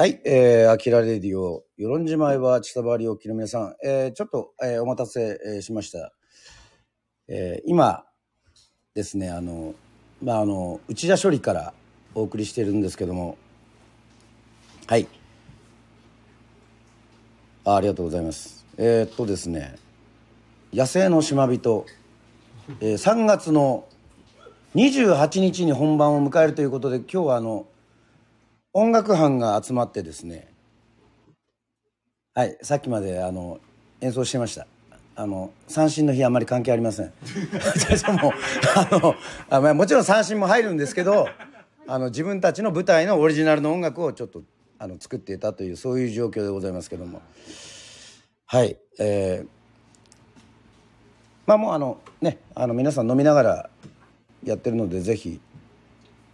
はい、えー、アキラレディオ、与論島へは千田バリ沖の皆さん、えー、ちょっと、えーお待たせ、えーしました。えー今ですね、あの、まあ、あの、内田処理からお送りしてるんですけども、はい。あありがとうございます。えーっとですね、野生の島人、えー3月の28日に本番を迎えるということで、今日はあの、音楽班が集まってですね、はい、さっきまであの演奏してました。あの三振の日あんまり関係ありません。もあのあ、まあ、もちろん三振も入るんですけど、あの自分たちの舞台のオリジナルの音楽をちょっとあの作っていたというそういう状況でございますけども、はい、えーまあもうあのねあの皆さん飲みながらやってるのでぜひ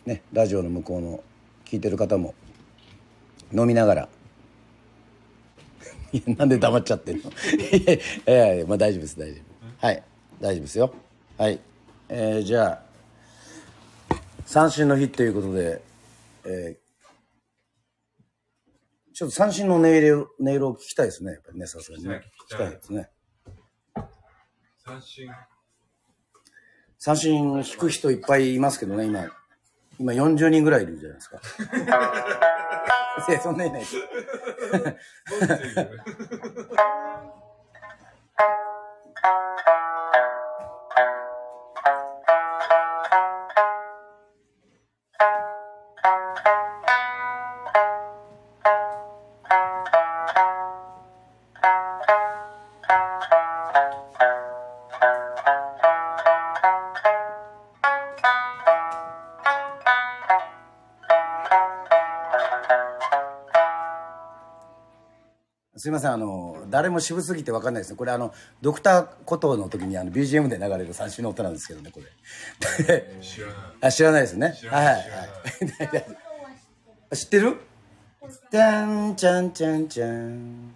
ねラジオの向こうの聞いてる方も飲みながら。なんで黙っちゃってんの？いやいやまあ大丈夫です大丈夫。はい大丈夫ですよ。はい。えー、じゃあ三振の日ということで、えーちょっと三振の音色を音色を聞きたいですね。やっぱりねさすがにね。聞きたい聞きたい。ですね。三振。三振弾く人いっぱいいますけどね今今40人ぐらいいるじゃないですか。いやそんないないです すいませんあの誰も渋すぎて分かんないですね。これあのドクターコトーの時にあの BGM で流れる三振の音なんですけどねこれ。知らない。あ知らないですね。はいはいはい。知 ってる？じゃんちゃんちゃんちゃん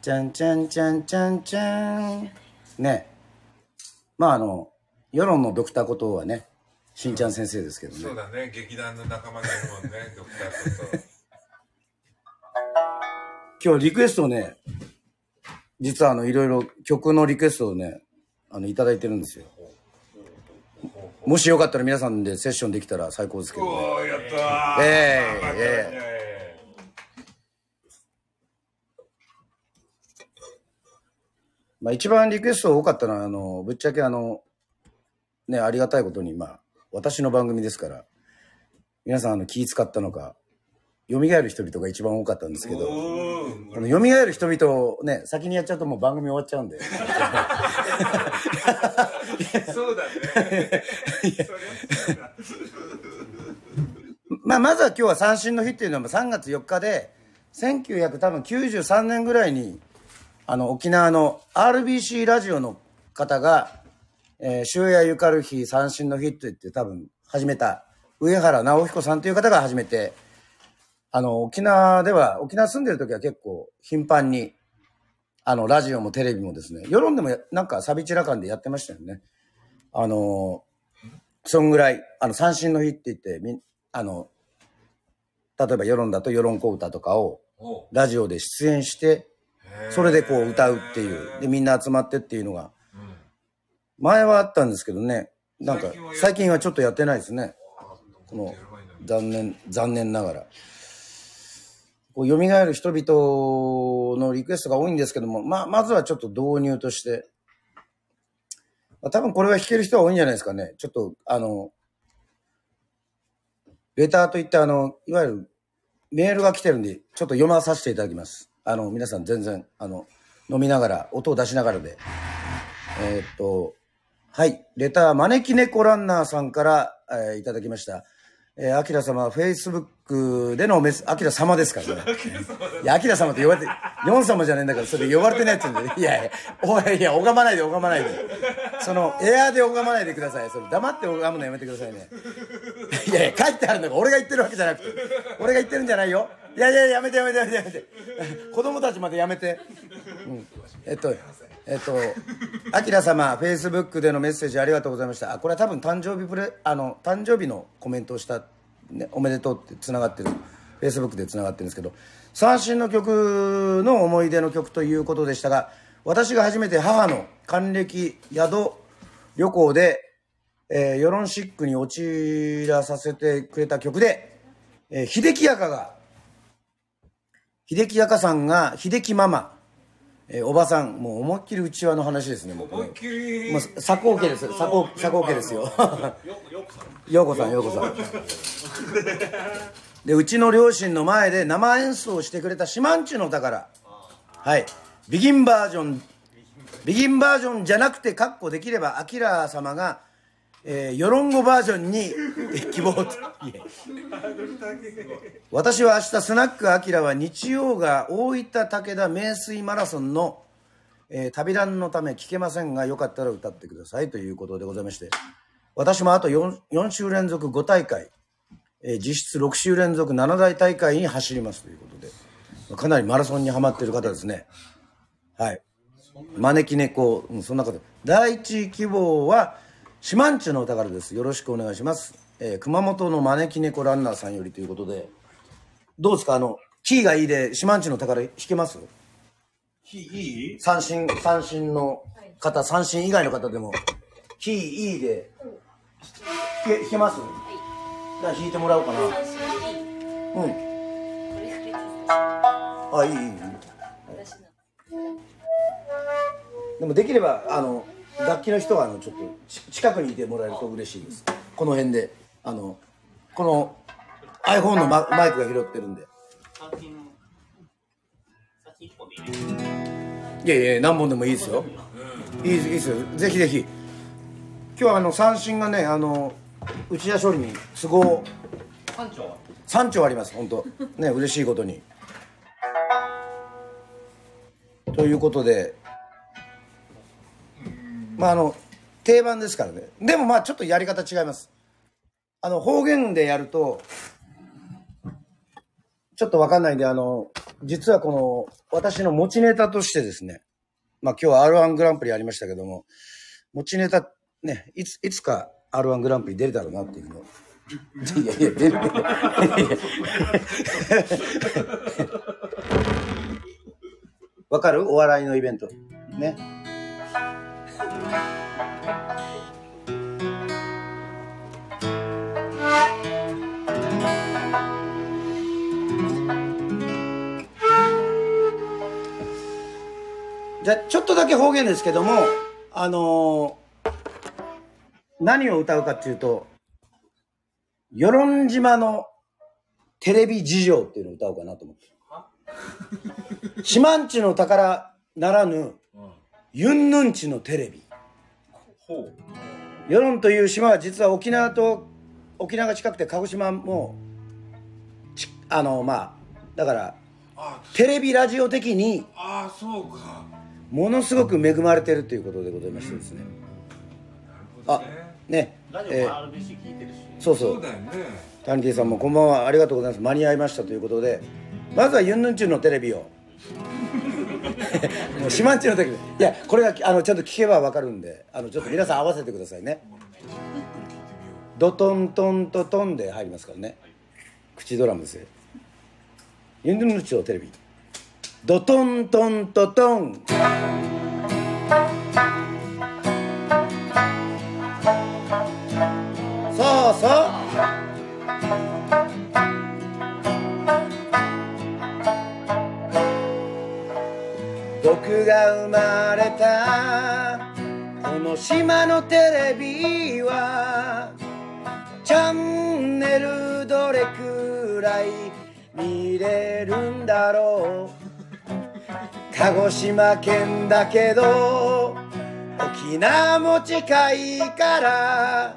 ちゃんちゃんちゃんちゃんちゃんね。まああの世論のドクターコトーはねしんちゃん先生ですけどね。そうだね、劇団の仲間がいるもんね、ドクターこと。今日リクエストをね、実はあの、いろいろ曲のリクエストをね、あの、いただいてるんですよ。もしよかったら皆さんでセッションできたら最高ですけどね。おー、やったー。ええまあえまあ一番リクエスト多かったのは、あの、ぶっちゃけあの、ね、ありがたいことに、まあ、私の番組ですから、皆さんあの、気使ったのか、蘇る人々が一番多かったんですけど、この蘇る人々をね、先にやっちゃうともう番組終わっちゃうんで。そうだね。まあ、まずは今日は三振の日っていうのは3月4日で、1993年ぐらいに、あの、沖縄の RBC ラジオの方が、えー、終夜ゆかる日三振の日って言って多分始めた、上原直彦さんという方が始めて、あの、沖縄では、沖縄住んでる時は結構頻繁に、あの、ラジオもテレビもですね、世論でもやなんかサビチラ感でやってましたよね。あの、そんぐらい、あの、三振の日って言って、みんあの、例えば世論だと世論小歌とかをラジオで出演して、それでこう歌うっていう。で、みんな集まってっていうのが、うん前はあったんですけどね、なんか最近はちょっとやってないですね。この残念、残念ながら。こう蘇る人々のリクエストが多いんですけども、まあ、まずはちょっと導入として、まあ、多分これは弾ける人は多いんじゃないですかね。ちょっと、あの、レターといって、あの、いわゆるメールが来てるんで、ちょっと読まさせていただきます。あの、皆さん全然、あの、飲みながら、音を出しながらで。えーっと、はい。レター、招き猫ランナーさんから、えーいただきました。えー、アキラ様、フェイスブックでのメス、アキラ様ですからね。いや、アキラ様って呼ばれて、ヨン様じゃねえんだから、それ呼ばれてないやつんで。いやいや、おい、いや、拝まないで、拝まないで。その、エアーで拝まないでください。それ、黙って拝むのやめてくださいね。いやいや、書いてあるのが俺が言ってるわけじゃなくて。俺が言ってるんじゃないよ。いやいや、やめてやめてやめてやめて。子供たちまでやめて。うん。えっと、えっと、アキラ様、フェイスブックでのメッセージありがとうございました。これは多分誕生日プレ、あの、誕生日のコメントをした、ね、おめでとうって繋がってる。Facebook でつながってるんですけど三振の曲の思い出の曲ということでしたが私が初めて母の還暦宿旅行で、えー、ヨロンシックに陥らさせてくれた曲で、えー、秀樹屋かが秀樹屋かさんが秀樹ママえー、おばさん、もう思いっきりうちわの話ですね、もう思いっきり。もう、佐高家ですよ、佐高、佐高家ですよ。ようこさん、ようこさん。で、うちの両親の前で生演奏してくれた島んちの宝。はい。ビギンバージョン、ビギンバージョンじゃなくて、カッコできれば、アキラ様が、えー、ヨロンゴバージョンに希望と。私は明日スナックアキラは日曜が大分武田名水マラソンの、えー、旅ランのため聞けませんがよかったら歌ってくださいということでございまして。私もあと 4, 4週連続5大会、えー、実質6週連続7大大会に走りますということでかなりマラソンにはまっている方ですね。はい。招き猫、うん、そんな方第一希望は四万十のお宝です。よろしくお願いします。えー、熊本の招き猫ランナーさんよりということで、どうですか？あの、キーがいいで、四万十の宝弾けます？キーいい？三振、三振の方、三振以外の方でも、キーいいで、弾け、弾けます？はい。じゃあ弾いてもらおうかな。うん。あ、いい、いい、いい。でもできれば、あの、楽器の人はあのちょっと近くにいてもらえると嬉しいです。この辺であのこの iPhone のママイクが拾ってるんで。いやいや何本でもいいですよ。いいいいですよ。ぜひぜひ。今日はあの三振がねあの内田処理に都合3丁3丁あります本当。ね嬉しいことに。ということでまああの定番ですからね。でもまあちょっとやり方違います。あの方言でやるとちょっとわかんないんであの実はこの私の持ちネタとしてですね。まあ今日は R1 グランプリありましたけども持ちネタねいついつか R1 グランプリ出るだろうなっていうの。いやいや出る。わかる？お笑いのイベント。ね。じゃちょっとだけ方言ですけどもあのー、何を歌うかっていうと与論島のテレビ事情っていうのを歌おうかなと思って。四万十の宝ならぬ、ユンヌンチのテレビ。与論という島は実は沖縄と沖縄が近くて鹿児島もあのまあだからテレビラジオ的にああそうかものすごく恵まれてるということでございましてですね。あ、ね。ラジオも RBC 聞いてるし。そうそう。そうだよね。谷木さんもこんばんはありがとうございます。間に合いましたということで、まずはユンヌンチュンのテレビを。もう島んちの時いやこれがあのちゃんと聞けばわかるんであのちょっと皆さん合わせてくださいね。ドトントントトンで入りますからね。口ドラムで。すよユンヌンチョテレビ。ドトントントトン。が生まれた。この島のテレビはチャンネルどれくらい見れるんだろう。鹿児島県だけど沖縄も近いから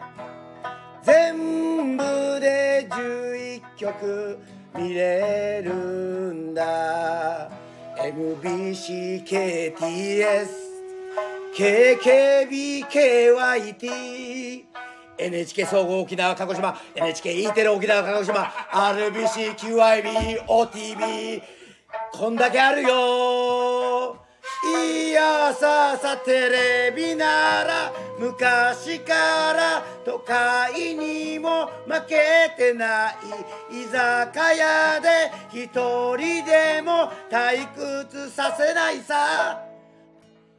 全部で11曲見れるんだ。MBCKTS KKBKYT NHK 総合沖縄鹿児島 NHKE テレ沖縄鹿児島 RBCQIBOTV こんだけあるよいやささテレビなら昔から都会にも負けてない。居酒屋で一人でも退屈させないさ。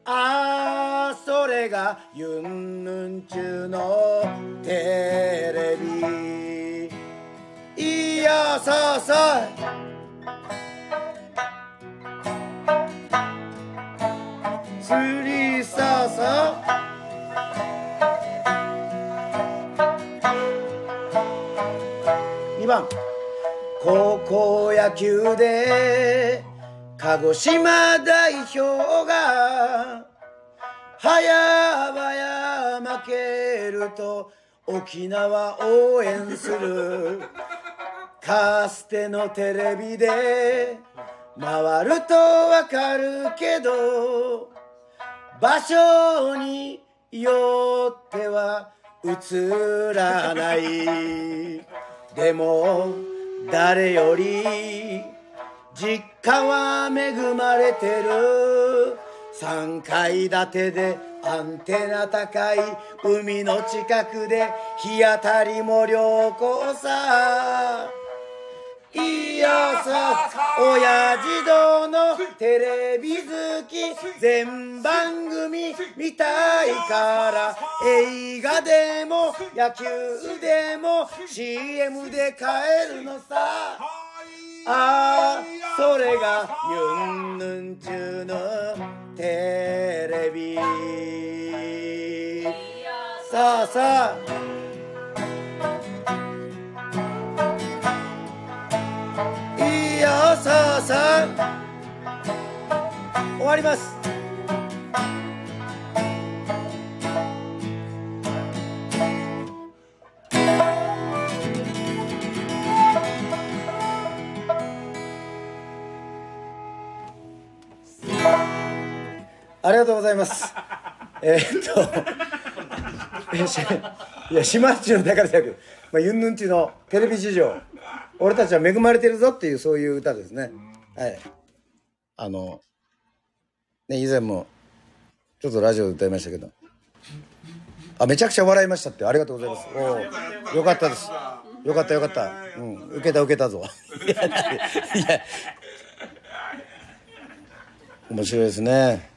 あーそれがユンヌンチュのテレビ。いやささスリササ2番。高校野球で鹿児島代表が早々負けると沖縄応援する。かつてのテレビで回るとわかるけど場所によっては映らない。でも誰より実家は恵まれてる。3階建てでアンテナ高い海の近くで日当たりも良好さ。いやさ親父堂のテレビ好き全番組見たいから映画でも野球でも CM で買えるのさ。ああそれがユンヌンチュのテレビ。さあさあ。いやさあさあ終わります。ありがとうございます。えーっと、いや、島っちゅうのだからじゃなく、まあ、ユンヌンチのテレビ事情、俺たちは恵まれてるぞっていう、そういう歌ですね。はい。あの、ね、以前も、ちょっとラジオで歌いましたけど、あ、めちゃくちゃ笑いましたって、ありがとうございます。おうよかったです。よかったよかった。うん、受けた受けたぞ。いや、いや、面白いですね。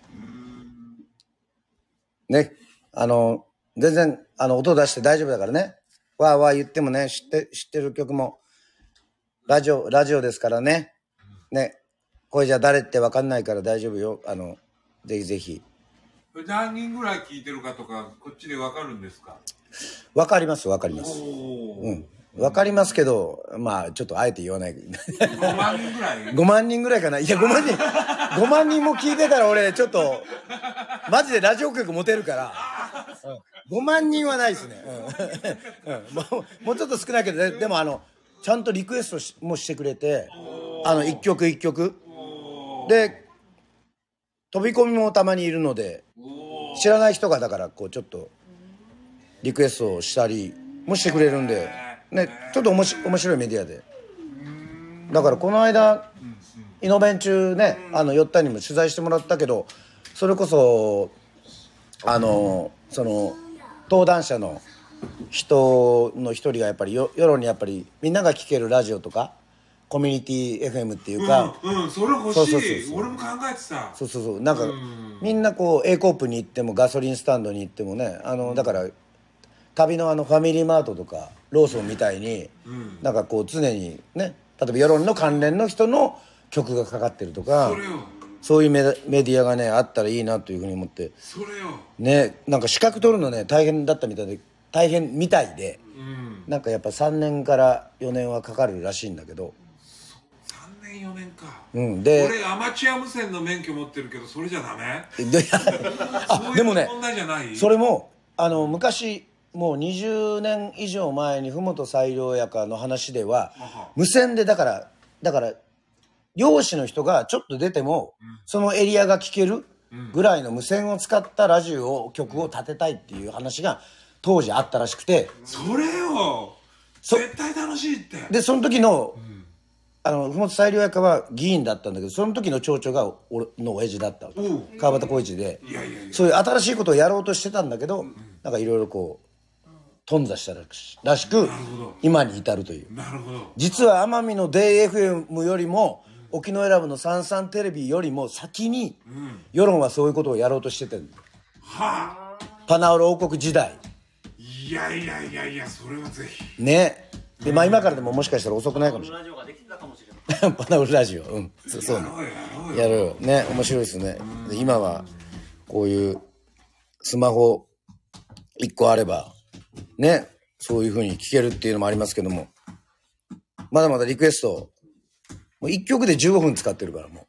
ね、あの、全然、あの、音出して大丈夫だからね。わーわー言ってもね、知って、知ってる曲も、ラジオ、ラジオですからね。ね、これじゃ誰ってわかんないから大丈夫よ。あの、ぜひぜひ。何人ぐらい聞いてるかとか、こっちでわかるんですか？わかります、わかります。うん。わかりますけど、まあ、ちょっとあえて言わない。5万人ぐらい？5万人ぐらいかないや、5万人、5万人も聞いてたら俺、ちょっと、マジでラジオ局持てるから、うん、5万人はないですね。うんうん、もうもうちょっと少ないけど、ででもあの、ちゃんとリクエストもしてくれて、あの、一曲一曲。で、飛び込みもたまにいるので、知らない人がだから、こう、ちょっと、リクエストをしたりもしてくれるんで、ね、ちょっとおもし面白いメディアで。だからこの間、イノベン中ね、あの、寄ったにも取材してもらったけど、それこそ、あの、その、登壇者の人の一人がやっぱりよ世論にやっぱりみんなが聴けるラジオとかコミュニティ FM っていうか、うん、うん、それ欲しい。そうそうそうそう。俺も考えてた。そうそうそう。なんかん。みんなこう A コープに行ってもガソリンスタンドに行ってもねあのだから旅のあのファミリーマートとかローソンみたいに、ん。なんかこう常にね例えば世論の関連の人の曲がかかってるとかそういうメディアがねあったらいいなというふうに思って。それよ。ねなんか資格取るのね大変だったみたいで大変みたいでうん。なんかやっぱ3年から4年はかかるらしいんだけど。3年4年か。うんで俺アマチュア無線の免許持ってるけどそれじゃダメ？であでもねそれもあの昔もう20年以上前に麓西良屋かの話では無線でだからだから漁師の人がちょっと出ても、そのエリアが聞けるぐらいの無線を使ったラジオを曲を立てたいっていう話が当時あったらしくて。それよ。そ絶対楽しいって。でその時のあの、ふもと裁量屋家は議員だったんだけど、その時の町長が俺の親父だった川端浩一で。いやいやいや。そういう新しいことをやろうとしてたんだけど、なんかいろいろこう頓挫したらしらしく今に至るという。なるほど。実は奄美の DFM よりも沖永良部の三三テレビよりも先に世論はそういうことをやろうとしててんはあ。パナオル王国時代いやいやいやいやそれはぜひ。ね。でまあ今からでももしかしたら遅くないかもしれない。ないパナオルラジオうん。そそうね。やろうよ。ね面白いですね。で今はこういうスマホ1個あればねそういうふうに聞けるっていうのもありますけども。まだまだリクエストもう1曲で15分使ってるからも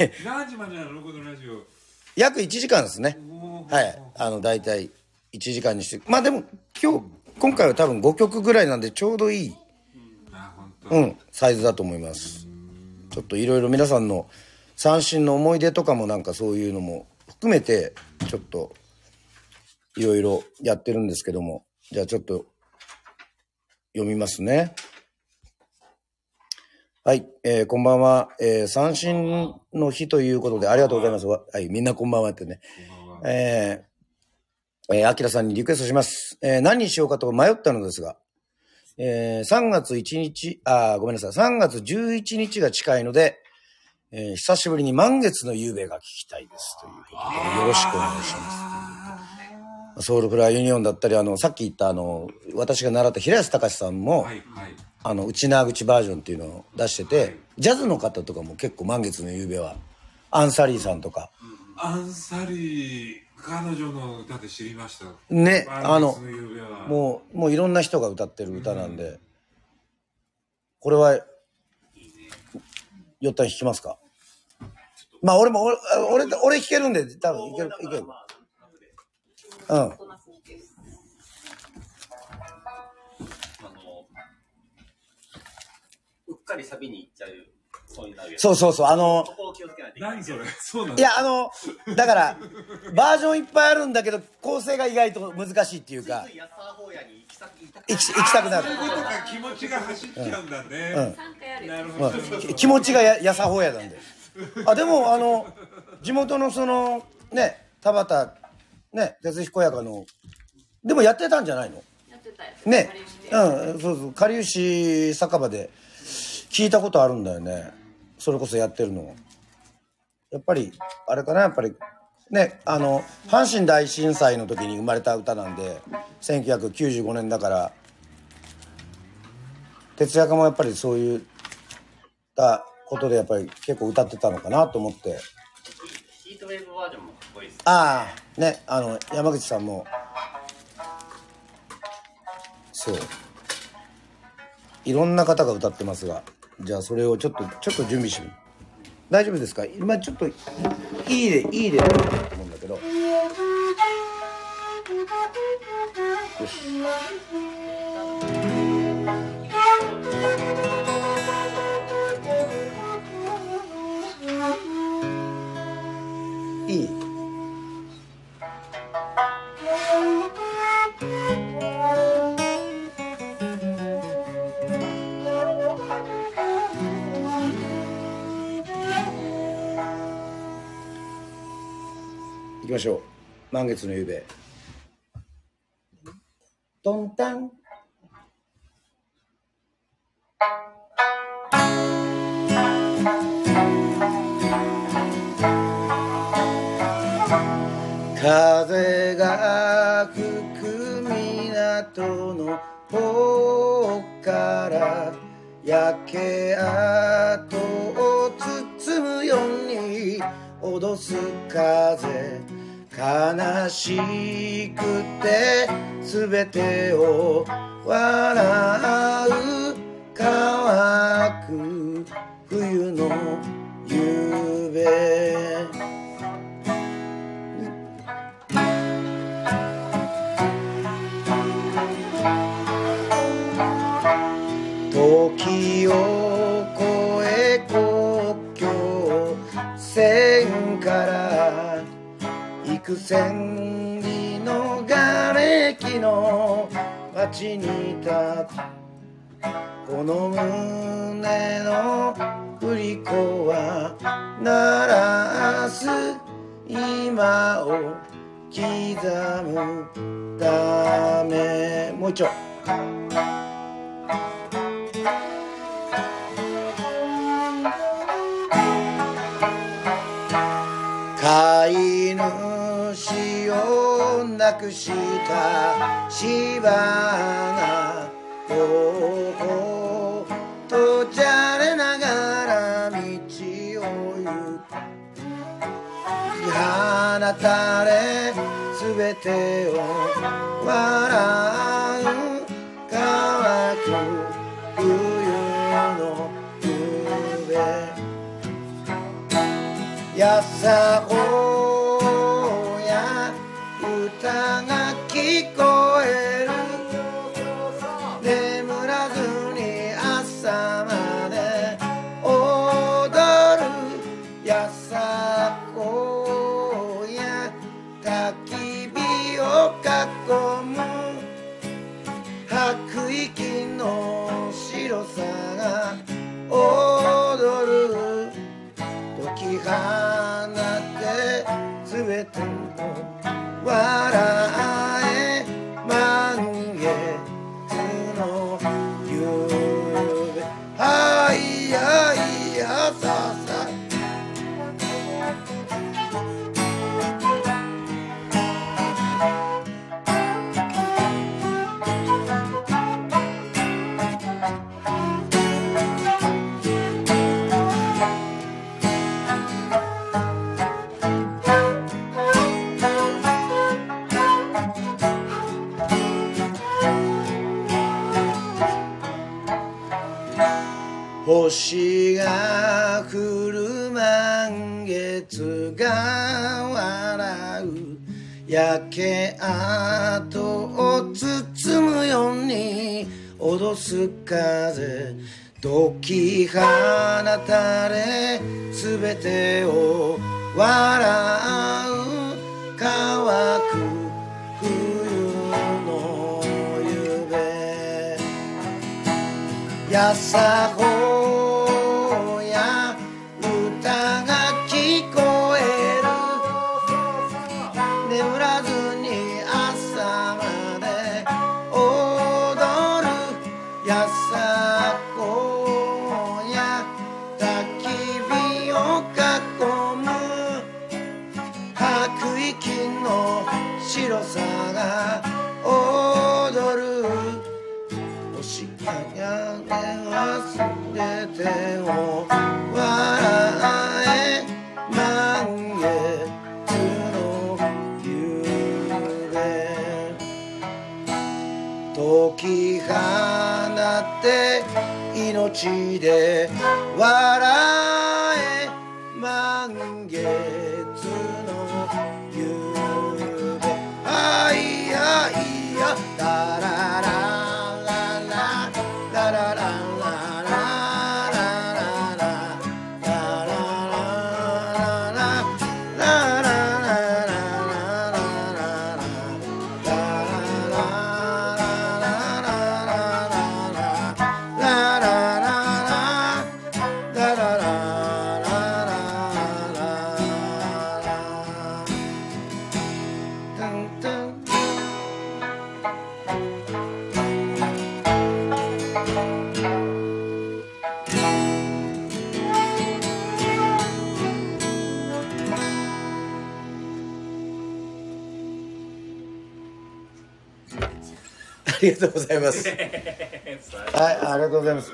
え？何時までなの？このラジオ。う約1時間ですね。もはい。あの大体1時間にして。まあでも今日今回は多分5曲ぐらいなんでちょうどいい、うん、サイズだと思います。ちょっといろいろ皆さんの三振の思い出とかもなんかそういうのも含めてちょっといろいろやってるんですけども。じゃあちょっと読みますね。はい、えーこんばんは、えー三振の日ということでありがとうございます。わはい。みんなこんばんはってねえー、えー、アキラさんにリクエストします。えー何にしようかと迷ったのですが、えー3月1日、あーごめんなさい、3月11日が近いので、えー久しぶりに満月の夕べが聞きたいです。ということで、よろしくお願いします。ソウルフライユニオンだったり、あの、さっき言ったあの、私が習った平安隆さんも、はいはいあの、内縄口バージョンっていうのを出してて、ジャズの方とかも結構満月の夕べは、アンサリーさんとか、アンサリー彼女の歌で知りました。ね、あのもう、もういろんな人が歌ってる歌なんで、これは、よったん弾きますか？まあ俺も、俺、俺、俺弾けるんで、多分いける、いける。うん。あの、うっかりサビに行っちゃう、そういうなるやつ。そうそうそう、あの、そこを気をつけないといけない。何それ？そうなの？いや、あの、だから、バージョンいっぱいあるんだけど、構成が意外と難しいっていうか。つい、安田法屋に行きたく行きたく行き行きたくなる。そういうことか気持ちが走っちゃうんだね、なるほど、うん。気持ちがややさほやなんで。あ、でも、あの、地元のその、ね、田畑、ね、哲彦屋かの、でもやってたんじゃないの？やってたよ。ね。うん。そうそう。かりゆし酒場で聞いたことあるんだよねそれこそやってるの。やっぱりあれかなやっぱり。ねあの阪神大震災の時に生まれた歌なんで1995年だから哲也家もやっぱりそういったことでやっぱり結構歌ってたのかなと思って。ヒートウェーブバージョンもかっこいいです。ああねあの山口さんも。そう。いろんな方が歌ってますがじゃあそれをちょっとちょっと準備してみ大丈夫ですか？今ちょっといいでいいで。と思うんだけど。よし。ましょう。満月の夕べ。トンタン。風が吹く港の方から焼け跡を包むように脅す風。悲しくて全てを笑う乾く冬の夕べ。時を越え国境幾千里の瓦礫の街に立つこの胸の振り子は鳴らす今を刻むため。もう一丁飼い主した芝がほほとじゃれながら道を行く放たれすべてを笑う乾く冬の夢やさお星が降る満月が笑う焼け跡を包むように脅す風解き放たれすべてを笑う乾く冬の夢やさほ命で笑うりがとうございます。はい、ありがとうございます。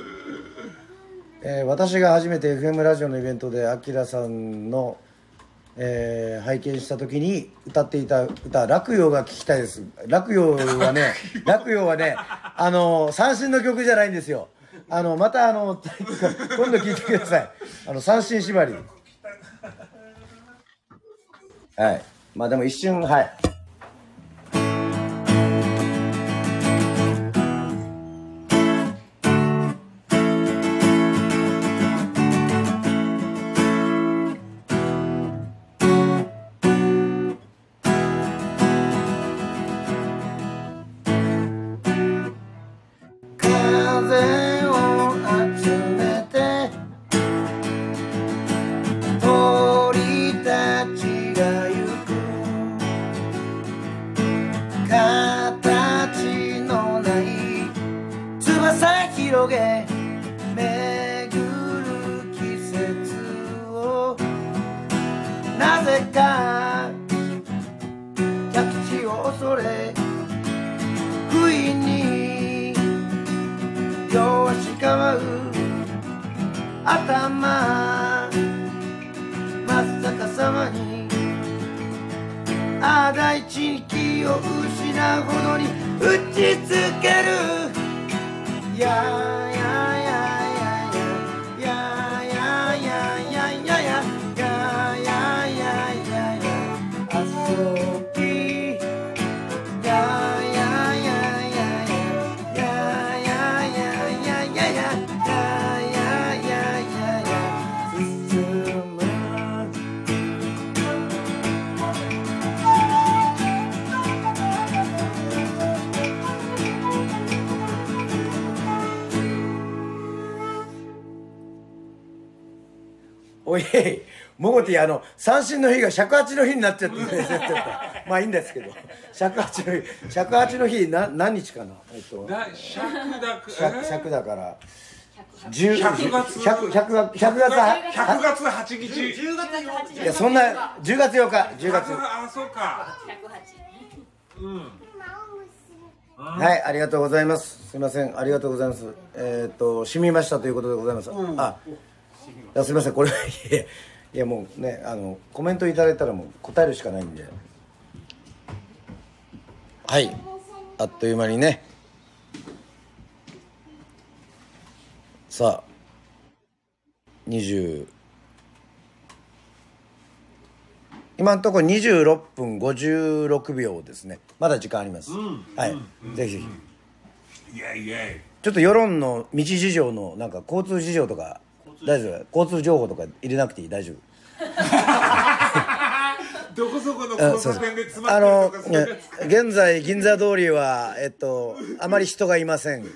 えー私が初めて FM ラジオのイベントでアキラさんの、えー拝見した時に歌っていた歌「落葉」が聞きたいです。落葉はね 落葉はねあの三振の曲じゃないんですよ。あのまたあの 今度聞いてください。あの三振縛り。はい。まあでも一瞬はい三振の日が尺八の日になっちゃって、まあいいんですけど、尺八の日、尺八の日、な、何日かな？えっと、だ尺尺尺だから、十100月。百百月、百月は、100月8日。10月8いや、そんな、10月8日、10月。あそうか。うん。はい、ありがとうございます。すみません、ありがとうございます。えっ、と、染みましたということでございます。あ、いやすみません、これ、いやもうね、あの、コメントいただいたらもう答えるしかないんで。はい、あっという間にね。さあ、20、今のところ26分56秒ですね。まだ時間あります。はい、ぜひぜひ。イエイイエちょっと世論の道事情のなんか交通事情とか大丈夫。交通情報とか入れなくていい。大丈夫。イ どこそこの交差点で詰まあのってるとか現在銀座通りはえっとあまり人がいません。ど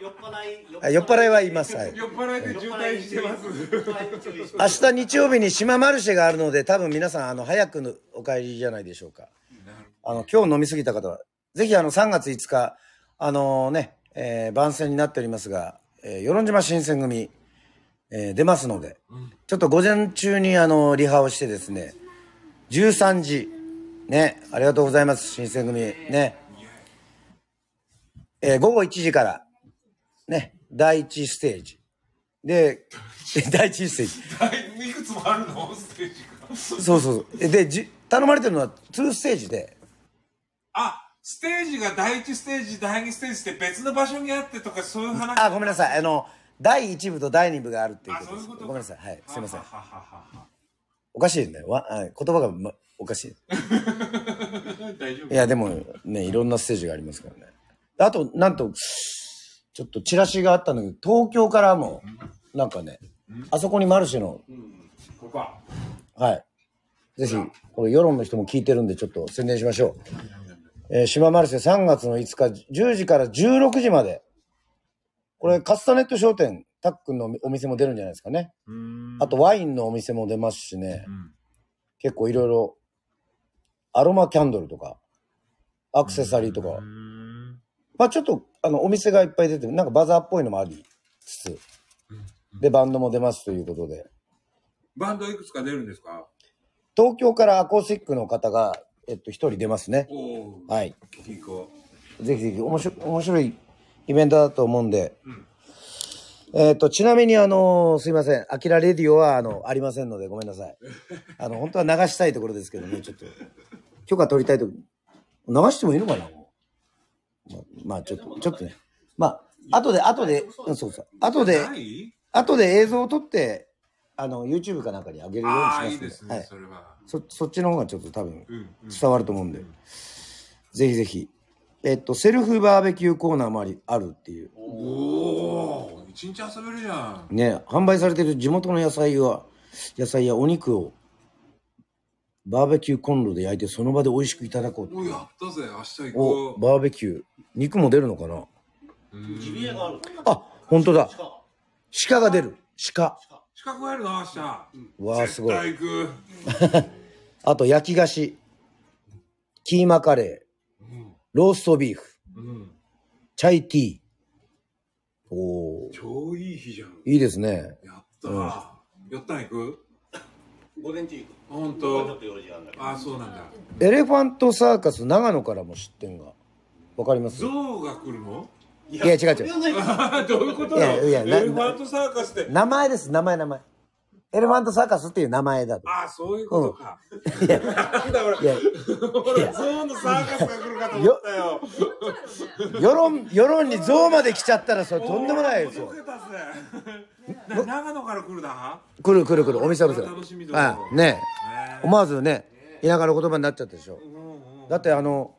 酔っ払いあ酔っ払いはいます、はい、酔っ払いで渋滞してます。明日日曜日に島マルシェがあるので多分皆さんあの早くのお帰りじゃないでしょうか。あの今日飲み過ぎた方はぜひあの3月5日あのね、えー番宣になっておりますが、えー、与論島新選組、えー出ますので、ちょっと午前中にあのリハをしてですね13時ねありがとうございます。新選組ね、えー午後1時からね第1ステージ。で 第1ステージ。いくつもあるのステージ。がそうそうそう。で、じ頼まれてるのは2ステージで、あステージが第一ステージ第二ステージって別の場所にあってとかそういう話。あ、ごめんなさい。あの、第1部と第2部があるっていうことです。ういうことごめんなさい。はい。すいませんは。はははおかしいんだよ。わあ言葉が、ま、おかしい。は 大丈夫いや、でもね、いろんなステージがありますからね。あと、なんと、ちょっとチラシがあったんだけど、東京からも、なんかね、あそこにマルシェの、ここかはい。ぜひ、これ世論の人も聞いてるんで、ちょっと宣伝しましょう。えー島マルシェ3月の5日、10時から16時まで。これ、カスタネット商店、たっくんのお店も出るんじゃないですかね。あと、ワインのお店も出ますしね。結構いろいろ、アロマキャンドルとか、アクセサリーとか。まあちょっと、あの、お店がいっぱい出てる。なんかバザーっぽいのもありつつ。で、バンドも出ますということで。バンドいくつか出るんですか？東京からアコースティックの方が、えっと、一人出ますね。はい。ぜひぜひ、面白い、面白いイベントだと思うんで。えっと、ちなみに、あのすいません。アキラレディオは、あの、ありませんので、ごめんなさい。あの、本当は流したいところですけどね、ちょっと。許可取りたいと。流してもいいのかなままあ、ちょっと、ちょっとね。まあ、後で、後で、うん、そうそう。後で、後で映像を撮って、あの、YouTube かなんかに上げるようにしますんで。いいですね、はい。それはそ、そっちの方がちょっと多分伝わると思うんで。ぜひぜひ。えっと、セルフバーベキューコーナーもあり、あるっていう。おお一日遊べるじゃんね、販売されてる地元の野菜は、野菜やお肉を、バーベキューコンロで焼いてその場で美味しくいただこうっていうおやったぜ明日行おこ、うバーベキュー。肉も出るのかな？ジビエがある。あ、本当だ。鹿。鹿が出る。鹿。資格あるな明日うわあ、すごい。絶対行く あと、焼き菓子。キーマカレー。ローストビーフ。うんチャイティー。おー。超いい日じゃんいいですね。やったーやったん行く？午前中行く。本当もうちょっと用事があるんだけど。あそうなんだエレファントサーカス長野からも出店が。わかります？ゾウが来るの？いいや違う違う どういうこと？いやいやなエレファントサーカスって名前です、名前名前。エレファントサーカスっていう名前だと。あそういうことか、いや、なんだ俺いや、俺ゾウのサーカスが来るかと思ったよ。世論、世論に象まで来ちゃったらそれとんでもないですよ。長野から来るだ来る来る来る、お店お店。楽しみだあね。ね。思わずね、田舎の言葉になっちゃったでしょ。うだってあの、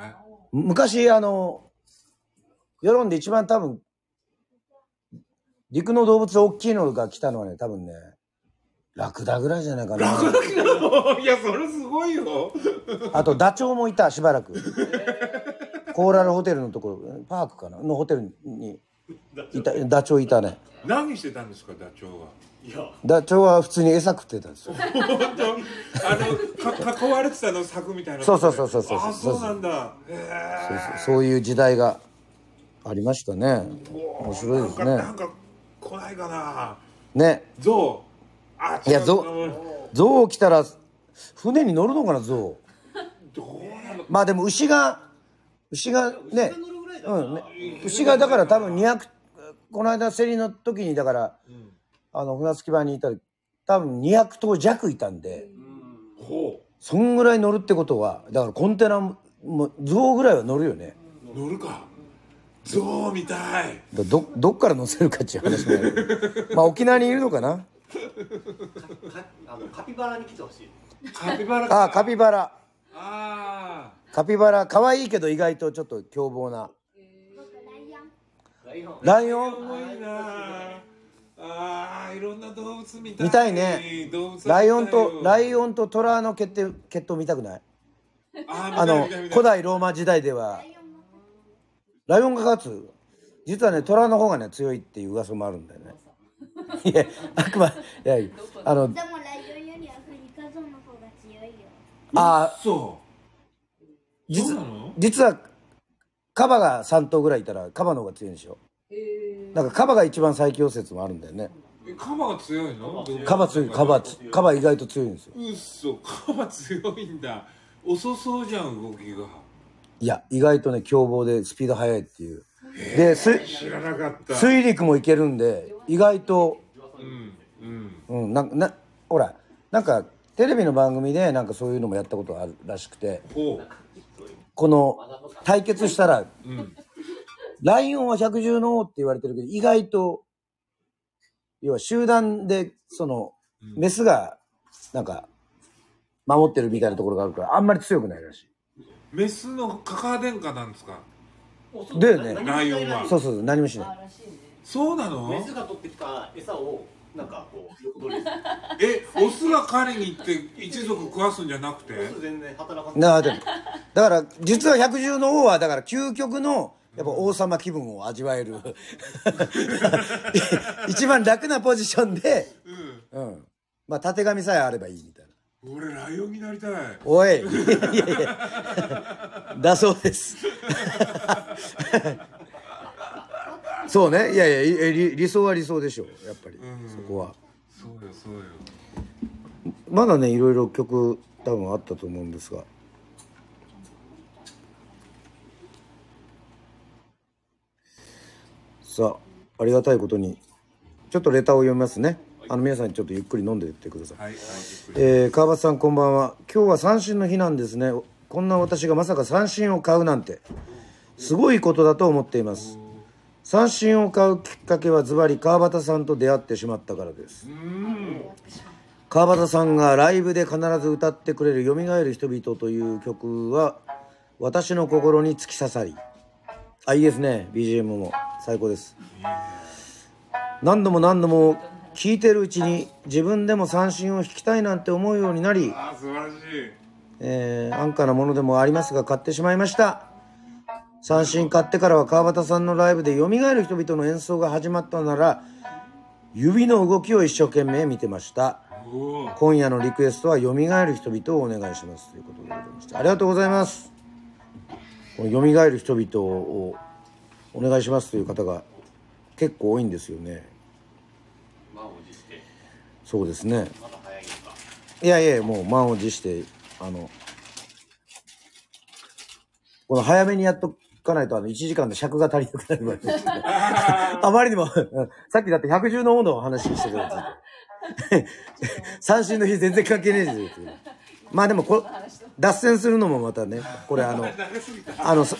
え？昔あの、世論で一番多分、陸の動物大きいのが来たのはね、多分ね、ラクダぐらいじゃないかな。いやそれすごいよ。あとダチョウもいた、しばらく。コーラルホテルのところ、パークかな？のホテルに。いた、ダチョウ？いたね。何してたんですかダチョウは？いや、ダチョウは普通に餌食ってたんですよ。本当あのか囲われてたの柵みたいなそうそうそうそうそうあそうなんだ。へそうえそう。そういう時代がありましたね。面白いですね。なんかなんか来ないかな。ね。ゾウ。あいやゾ違ううん象来たら、船に乗るのかな、象。どうなの？まあでも牛が、牛がね、牛がだから。多分200、この間競りの時にだから、あの、船着き場にいたら、多分200頭弱いたんで、ほそんぐらい乗るってことは、だからコンテナも、象ぐらいは乗るよね。う乗るかゾウみたい。だど、どっから乗せるかっていう話もある。まあ沖縄にいるのかな？かあのカピバラに来てほしい。カピバラああ、カピバラ。あカピバラ、可愛いけど意外とちょっと凶暴な。ライオン。ライオン？あーいろんな動物見たい。見たいね。動物ライオンと、ライイオンとトラの決定、決闘見たくない？ああの、古代代ローマ時代では、ライオンが勝つ。実はね、虎の方がね、強いっていう噂もあるんだよね。いや、あくま、いや、あの、でもライオンよりアフリカゾウの方が強いよ。あーそう実そうなの？実は、カバが3頭ぐらいいたら、カバの方が強いんでしょ。なんかカバが一番最強説もあるんだよね。えカバが強いの？カバ強い、カバ、カバ意外と強いんですよ。うっそカバ強いんだ。遅そうじゃん動きがいや、意外とね、凶暴でスピード速いっていう。で、す知らなかった。水陸もいけるんで、意外と、うんうん。うん、ななほらなんかテレビの番組でなんかそういうのもやったことがあるらしくてほこの対決したらううん。ライオンは百獣の王って言われてるけど意外と要は集団でそのメスがなんか守ってるみたいなところがあるからあんまり強くないらしメスのカカア殿下なんですか？だよね。ライオンは。いそうそうそう何もしない。そうなの？メスが取ってきた餌をなんかこう横取り。する。えオスが狩りに行って一族食わすんじゃなくて？オス全然働かない。なあでもだから実は百獣の王はだから究極のやっぱ王様気分を味わえる。一番楽なポジションで、うん、まあたてがみさえあればいいみたいな俺ライオンになりたい。おい。だそうです。そうね。いやいや理理想は理想でしょやっぱり、そこは。そうよそうよ。まだねいろいろ曲多分あったと思うんですが。さあありがたいことに。ちょっとレターを読みますねあの皆さんちょっとゆっくり飲んでいってください。はいはいえー、川端さんこんばんは。今日は三振の日なんですね。こんな私がまさか三振を買うなんて。すごいことだと思っています。三振を買うきっかけはズバリ川端さんと出会ってしまったからです。川端さんがライブで必ず歌ってくれる「よみがえる人々」という曲は私の心に突き刺さり。あいいですね。BGM も。最高です。何度も何度も聴いてるうちに自分でも三振を弾きたいなんて思うようになり、あー素晴らしい。えー安価なものでもありますが買ってしまいました。三振買ってからは川端さんのライブで蘇る人々の演奏が始まったなら指の動きを一生懸命見てました。今夜のリクエストは蘇る人々をお願いします。ということでございましたありがとうございます。この蘇る人々をお願いしますという方が結構多いんですよねそうですねいやいやもう満を持してあのこの早めにやっとかないとあの1時間で尺が足りなくなるわけですね あまりにも、うんさっきだって110の温度の話してたやつ。三振の日全然関係ねえですよ。まあでもこ脱線するのもまたね、これあの、あの、そ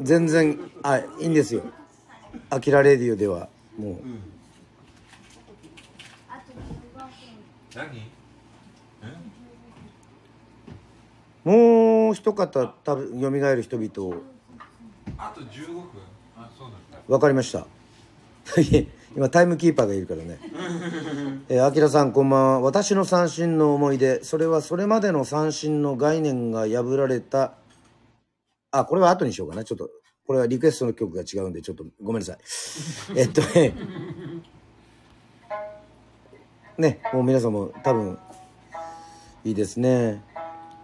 全然、あ、いいんですよ。アキラレディオでは、もう、あと15分何もう一方、多分、蘇る人々を、あと15分あそうなんだわかりました。今タイムキーパーがいるからね。えー、アキラさんこんばんは。私の三振の思い出。それはそれまでの三振の概念が破られた。あ、これは後にしようかな。ちょっと、これはリクエストの曲が違うんで、ちょっとごめんなさい。えっとね。ね、もう皆さんも多分、いいですね。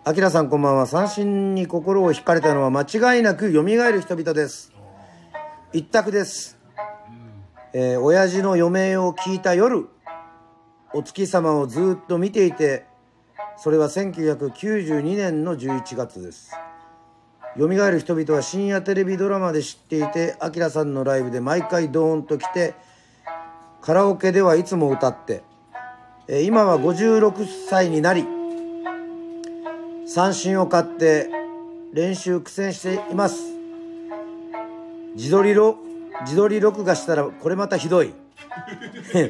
アキラさんこんばんは。三振に心を惹かれたのは間違いなく蘇る人々です。一択です。えー親父の余命を聞いた夜お月様をずっと見ていてそれは1992年の11月です蘇る人々は深夜テレビドラマで知っていてアキラさんのライブで毎回ドーンと来てカラオケではいつも歌って、えー今は56歳になり三振を買って練習苦戦しています。自撮りろ自撮り録画したらこれまたひどい。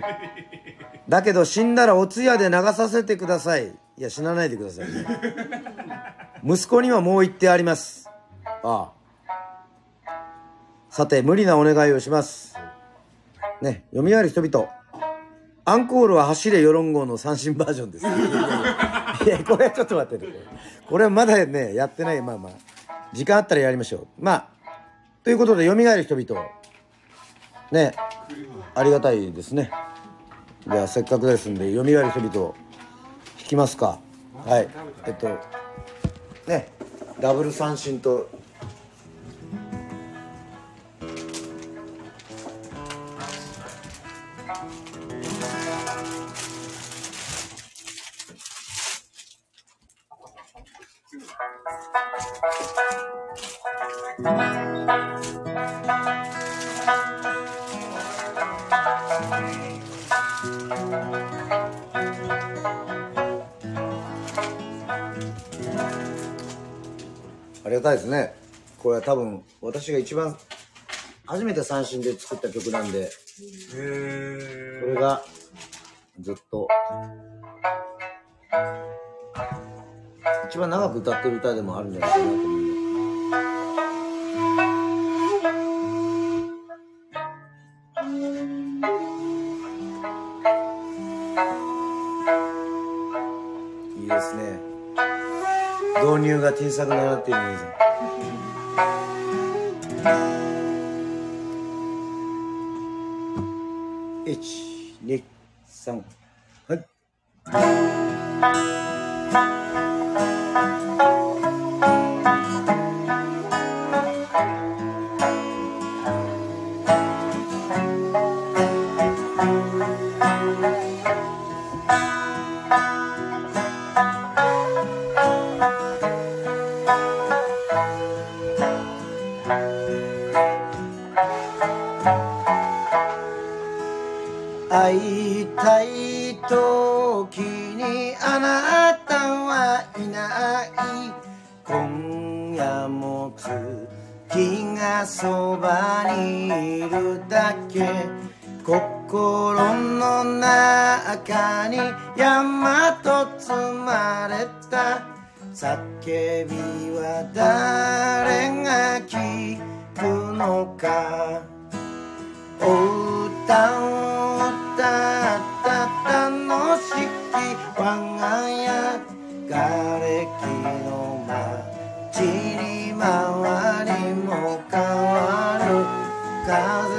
だけど死んだらお通夜で流させてください。いや死なないでくださいね。息子にはもう言ってあります。ああ。さて無理なお願いをします。ね蘇る人々。アンコールは走れヨロン号の三振バージョンです。いや、これはちょっと待ってね。これはまだね、やってない。まあまあ。時間あったらやりましょう。まあ、ということで、蘇る人々。ね、ありがたいですね。じゃあ、せっかくですんで、蘇る人々、弾きますか。はい。えっと、ね、ダブル三振と、多分、私が一番、初めて三振で作った曲なんで、へえこれが、ずっと、一番長く歌ってる歌でもあるんじゃないかなと思う。いいですね。導入が小さくなっているんです。123お歌を歌った楽しき我が家がれきの街に回りも変わる風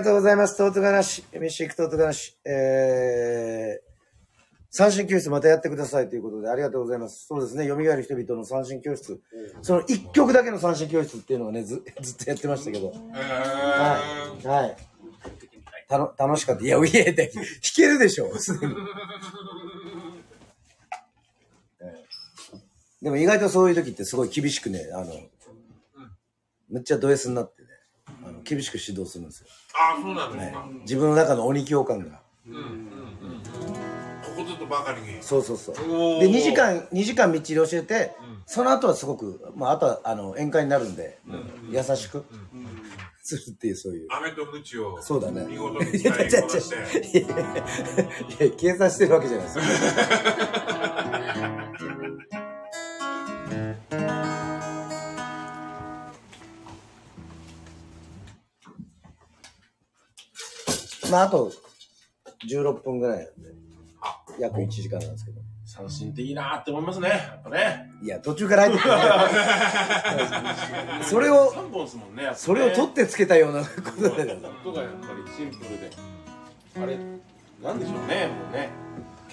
がとうございます。トートガナシ、飯行くトートガナシ。えー、三振教室またやってくださいということでありがとうございます。そうですね、蘇る人々の三振教室。その一曲だけの三振教室っていうのをね、ず ずっとやってましたけど。えはい。はい。たの楽しかった。いや、いや、で弾けるでしょ。すでにええ でも意外とそういう時ってすごい厳しくね、あの、めっちゃド S になってね、あの厳しく指導するんですよ。ああ、そうなんですか。はい自分の中の鬼教官が。うんうんうん。ここぞとばかりに。そうそうそう。で、2時間、2時間みっちり教えて、うんその後はすごく、まあ、あとは、あの、宴会になるんで、優しくするっていう、そういう。飴とをそうだね。見事にいや使いこなして。いやいやいや計算してるわけじゃないですか。まあ、あと16分ぐらいなんで、約1時間なんですけど。三振っていいなって思いますね。やっぱね。いや、途中から入ってきてね それを、3本ですもんね。ねそれを取ってつけたようなことだよ。音がやっぱりシンプルで。あれ、なんでしょうね、もうね。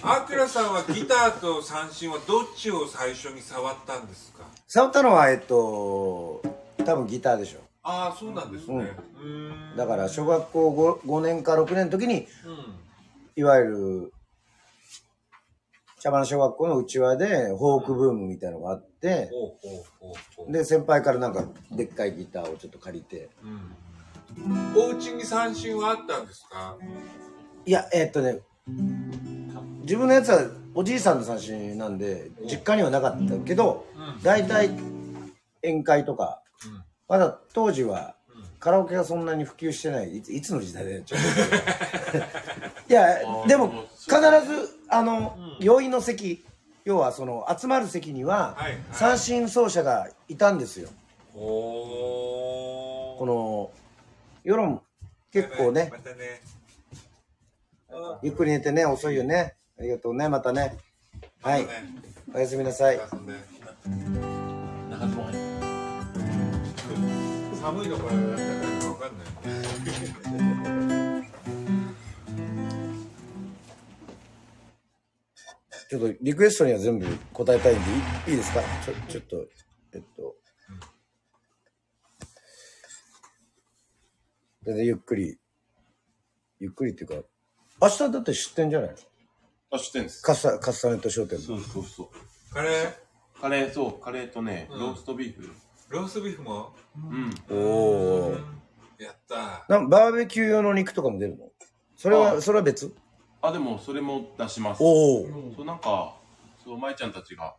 アキラさんはギターと三振はどっちを最初に触ったんですか？触ったのは、えっと、多分ギターでしょ。ああ、そうなんですね。うーんだから、小学校 5, 5年か6年の時に、うん。いわゆる、茶花小学校の内輪で、フォークブームみたいなのがあって、ほうほうほうほう。で、先輩からなんか、でっかいギターをちょっと借りて、うん。お家に三振はあったんですか？いや、えーっとね、自分のやつはおじいさんの三振なんで、実家にはなかったけど、うん。大体宴会とか、うんまだ当時はうんカラオケがそんなに普及してない、いついつの時代だよ、ちょっと いや、でも必ず、あの、容易の席、要はその集まる席にははいはい三振奏者がいたんですよ。この、世論結構ねま、たね。ゆっくり寝てね、遅いよね。ありがとうね、またね。はいまた。ねおやすみなさい。寒いのか暖かいのかわかんない。ちょっとリクエストには全部答えたいんでいいですか？ちょちょっと、えっと。全然ゆっくり、ゆっくりっていうか、明日だって出店じゃない？のあ、知ってんです。カッサカッサネット商店の。そうそうそう。カレーカレー、そう、カレーとね、うんローストビーフ。ローストビーフもうん。おー。やったなんバーベキュー用の肉とかも出るの？それは、あそれは別？あ、でも、それも出します。おお。そう、なんか、そう、舞ちゃんたちが、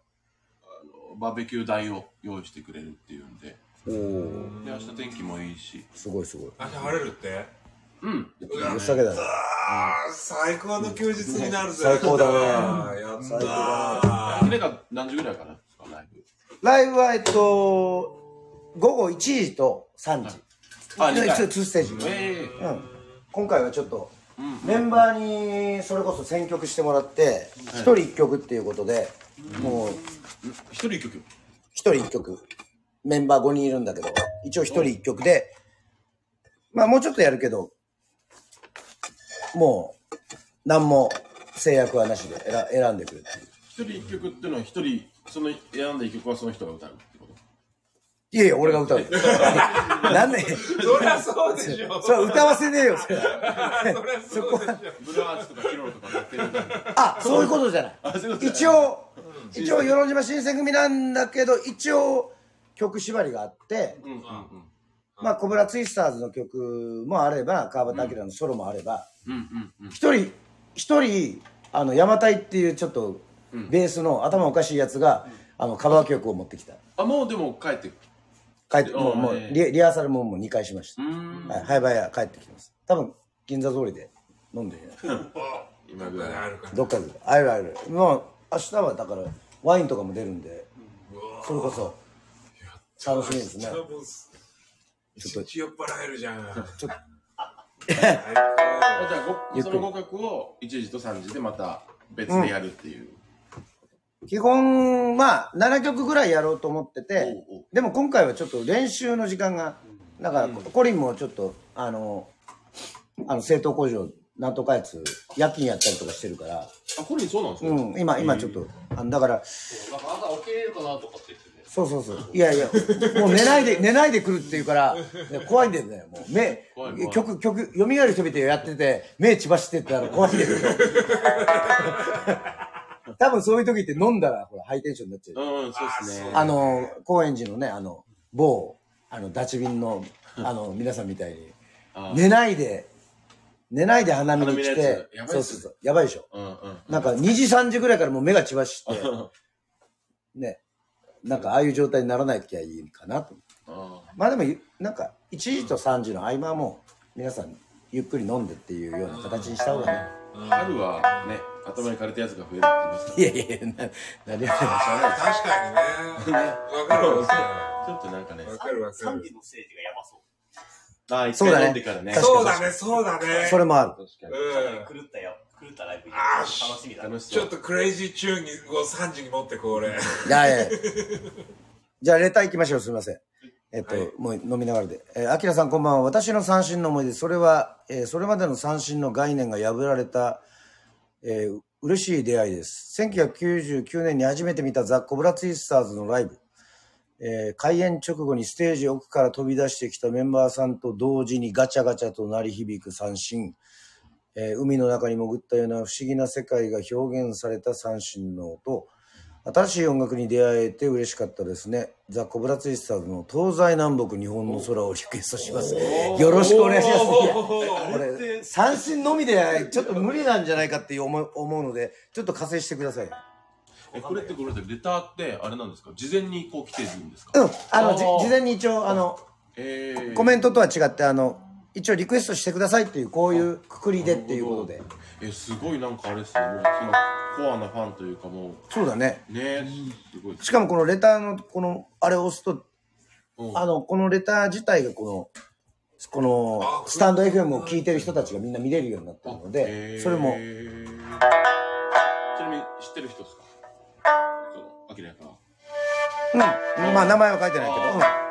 あの、バーベキュー台を用意してくれるっていうんで、おお。で、明日天気もいいし、すごいすごい。明日晴れるって？うん。よっしゃけだね。あー最高の休日になるぜ最高だねやった最高ー昼が何時ぐらいかな？ライブ。は、えっと、午後1時と3時。あ、二回。2ステージ。ええうん。今回はちょっと、うん。メンバーにそれこそ選曲してもらって、一人一曲っていうことで、もう、一人一曲。一人一曲。メンバー5人いるんだけど、一応一人一曲で、まあもうちょっとやるけど、もう、何も制約はなしで選選んでくるっていう。一人一曲っていうのは一人、その選んだ一曲はその人が歌うってこと？いやいや、俺が歌うよ。なんで、そりゃそうでしょ。それは歌わせねえよ、それ。は。そりゃそうでしょ。ブルーアーツとかヒロロとかやってるあ、そういうことじゃない。一応、一応、与論島新選組なんだけど、一応、曲縛りがあって、うん。うん。うん。まあ、コブラツイスターズの曲もあれば、川端明のソロもあれば、うん。うん。うん。一人、一人、あの、山隊っていうちょっと、ベースの頭おかしいやつが、あの、カバー曲を持ってきた。あ、もうでも帰ってく帰って、もう、もうええリ、リハーサルももう2回しました。はい、ハイバイヤ帰ってきてます。多分、銀座通りで飲んでる 今ぐらい。あるかどっかで。あるある。もう、明日はだから、ワインとかも出るんで、それこそ、楽しみですね。ちょっと酔っ払えるじゃんちょっと、あじゃあその5曲を1時と3時でまた別でやるっていう。基本、まあ、7曲ぐらいやろうと思っててでも今回はちょっと練習の時間が、だから、コリンもちょっと、あの、あの、製糖工場、なんとかやつ、夜勤やったりとかしてるから、あ、これそうなんですか、うん、今、今ちょっと、あのだから、なんか朝起きれるかなとかって言ってて。そうそうそう。いやいや、もう寝ないで、寝ないで来るっていうから、怖いんだよね。もう目怖い怖い、曲、曲、蘇る人々やってて、目血走ってったら怖いんだけど。多分そういう時って飲んだら、ほら、ハイテンションになっちゃう。うん、そうですね。あの、高円寺のね、あの、某、あの、ダチ便の、あの、皆さんみたいに、あ寝ないで、寝ないで花見に来てそうそうそう、やばいでしょ。うんうん。なんか2時3時ぐらいからもう目が血走って、ね、なんかああいう状態にならないときはいいかなと。あまあでも、なんか1時と3時の合間はもう、皆さんゆっくり飲んでっていうような形にした方がね。春はね、頭に枯れたやつが増えるって言いますかいやいやいや、な、何を確かにねわかるわら。ちょっとなんかね、わかるわか3る時のステージがやばそう。ああ、一そうだね回飲んでからね。そうだねそうだねそれもある。確かに。うん狂ったよ。狂ったライブに。あー楽しみだ。楽し。ちょっとクレイジーチューンを3時に持ってこう俺いやいやいや じゃあ、レター行きましょう。すみません。えっと、はいもう飲みながらで。えー、アキラさんこんばんは。私の三振の思い出。それは、えーそれまでの三振の概念が破られた、えー嬉しい出会いです。1999年に初めて見たザ・コブラツイスターズのライブ。えー開演直後にステージ奥から飛び出してきたメンバーさんと同時にガチャガチャと鳴り響く三振。えー海の中に潜ったような不思議な世界が表現された三振の音、新しい音楽に出会えて嬉しかったですね。ザ・コブラツイスターズの東西南北日本の空をリクエストします。よろしくお願いします。これ、三振のみでちょっと無理なんじゃないかって思う思うので、ちょっと加勢してください。え、これってごめんなさい、レターってあれなんですか？事前にこう来てるんですか？うん、あの、事前に一応、あの、えー、コメントとは違って、あの、一応リクエストしてくださいっていう、こういうくくりでっていうことで。え、すごいなんかあれですね、もうそのコアなファンというかもそうだね。う、ねすごい。しかもこのレターの、この、あれを押すと、うんあの、このレター自体がこの、この、スタンド FM を聞いてる人たちがみんな見れるようになってるのへで、ーそれも、ちなみに知ってる人ですか？その、アキラから。うん、まあ名前は書いてないけど、うん。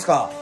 ますか。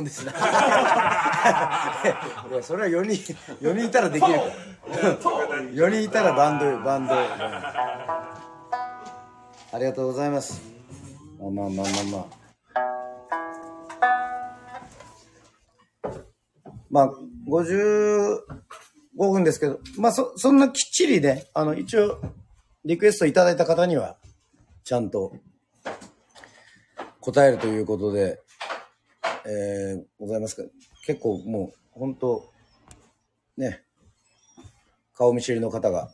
もんですな。いや、それは4人、4人いたらできるから。4人いたらバンド、バンド。ありがとうございます。まあまあまあまあまあ。まあ、55分ですけど、まあそ、そんなきっちりね、あの、一応、リクエストいただいた方には、ちゃんと答えるということで、えー、ございますか？結構もう、本当ね、顔見知りの方が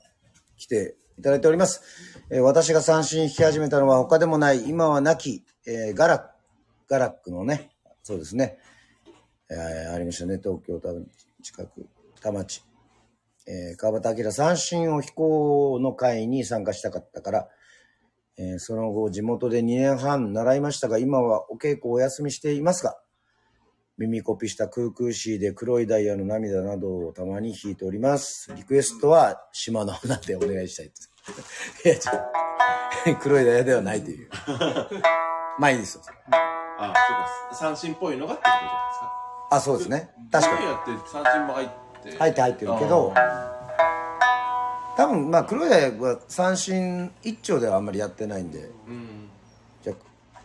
来ていただいております。えー私が三振弾き始めたのは他でもない、今は亡き、えーガラック、ガラックのね、そうですね、えーありましたね、東京多分近く、田町。えー川端明三振を飛行の会に参加したかったから、えーその後地元で2年半習いましたが、今はお稽古お休みしていますが、耳コピした空空シーで黒いダイヤの涙などをたまに弾いております。リクエストは島の花でお願いしたいです。いや、ちょっと 黒いダイヤではないという。まあいいですよ。あ、そうか。三振っぽいのがってことじゃないですか？あ、そうですね。確かに。やって三振も入って。入って入ってるけど、多分、まあ黒いダイヤは三振一丁ではあんまりやってないんで、うん。じゃ